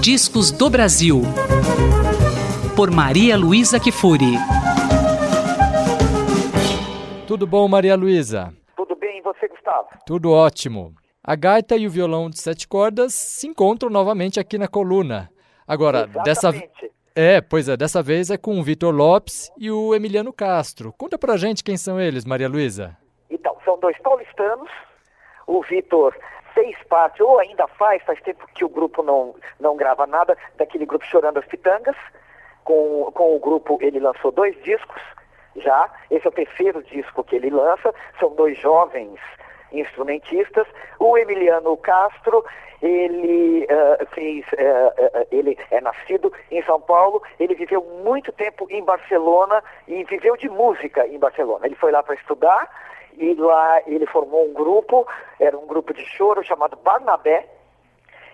Discos do Brasil. Por Maria Luísa Kifuri. Tudo bom, Maria Luísa? Tudo bem, e você, Gustavo? Tudo ótimo. A gaita e o violão de sete cordas se encontram novamente aqui na coluna. Agora, Exatamente. dessa é, pois é, dessa vez é com o Vitor Lopes e o Emiliano Castro. Conta pra gente quem são eles, Maria Luísa. Então, são dois paulistanos. O Vitor fez parte, ou ainda faz, faz tempo que o grupo não, não grava nada, daquele grupo Chorando as Pitangas. Com, com o grupo ele lançou dois discos já. Esse é o terceiro disco que ele lança. São dois jovens instrumentistas. O Emiliano Castro, ele uh, fez, uh, uh, ele é nascido em São Paulo, ele viveu muito tempo em Barcelona e viveu de música em Barcelona. Ele foi lá para estudar e lá ele formou um grupo, era um grupo de choro chamado Barnabé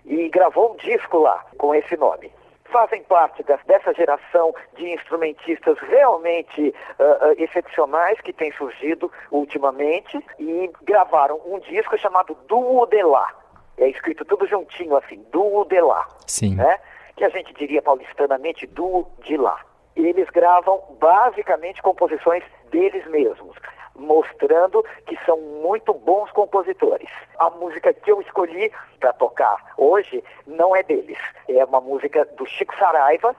e gravou um disco lá com esse nome fazem parte dessa geração de instrumentistas realmente uh, uh, excepcionais que tem surgido ultimamente e gravaram um disco chamado Duo de Lá. É escrito tudo juntinho assim, Duo de Lá. Sim. Né? Que a gente diria paulistanamente Duo de Lá. E eles gravam basicamente composições deles mesmos mostrando que são muito bons compositores. A música que eu escolhi para tocar hoje não é deles. É uma música do Chico Saraiva,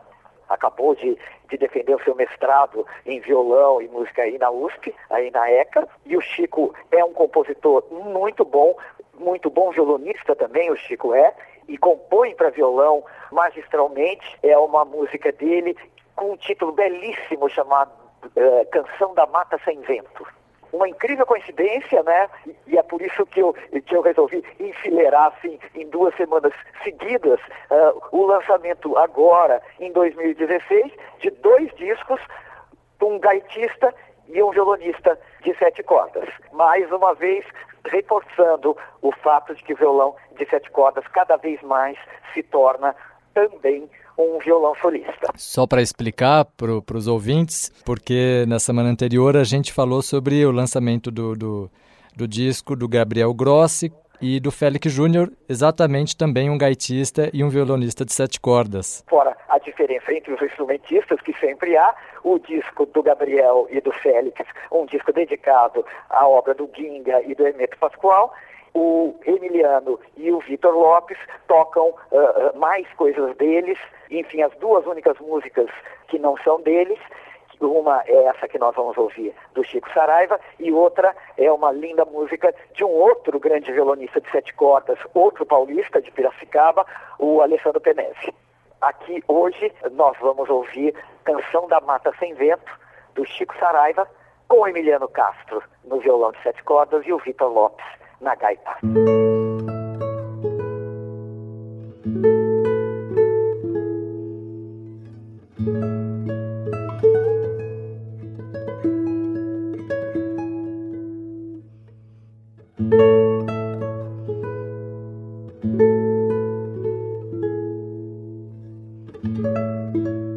acabou de, de, defender o seu mestrado em violão e música aí na USP, aí na ECA. E o Chico é um compositor muito bom, muito bom violonista também, o Chico é, e compõe para violão magistralmente. É uma música dele com um título belíssimo chamado uh, Canção da Mata Sem Vento uma incrível coincidência, né? E é por isso que eu, que eu resolvi enfileirar assim, em duas semanas seguidas uh, o lançamento agora, em 2016, de dois discos, um gaitista e um violonista de sete cordas. Mais uma vez, reforçando o fato de que o violão de sete cordas cada vez mais se torna também um violão solista. Só para explicar para os ouvintes, porque na semana anterior a gente falou sobre o lançamento do, do, do disco do Gabriel Grossi e do Félix Júnior, exatamente também um gaitista e um violonista de sete cordas. Fora a diferença entre os instrumentistas, que sempre há, o disco do Gabriel e do Félix, um disco dedicado à obra do Ginga e do Hermeto Pascoal, o Emiliano e o Vitor Lopes tocam uh, mais coisas deles. Enfim, as duas únicas músicas que não são deles, uma é essa que nós vamos ouvir do Chico Saraiva e outra é uma linda música de um outro grande violonista de sete cordas, outro paulista de Piracicaba, o Alessandro Penese. Aqui hoje nós vamos ouvir Canção da Mata Sem Vento, do Chico Saraiva, com Emiliano Castro no violão de sete cordas e o Vitor Lopes na gaita. Música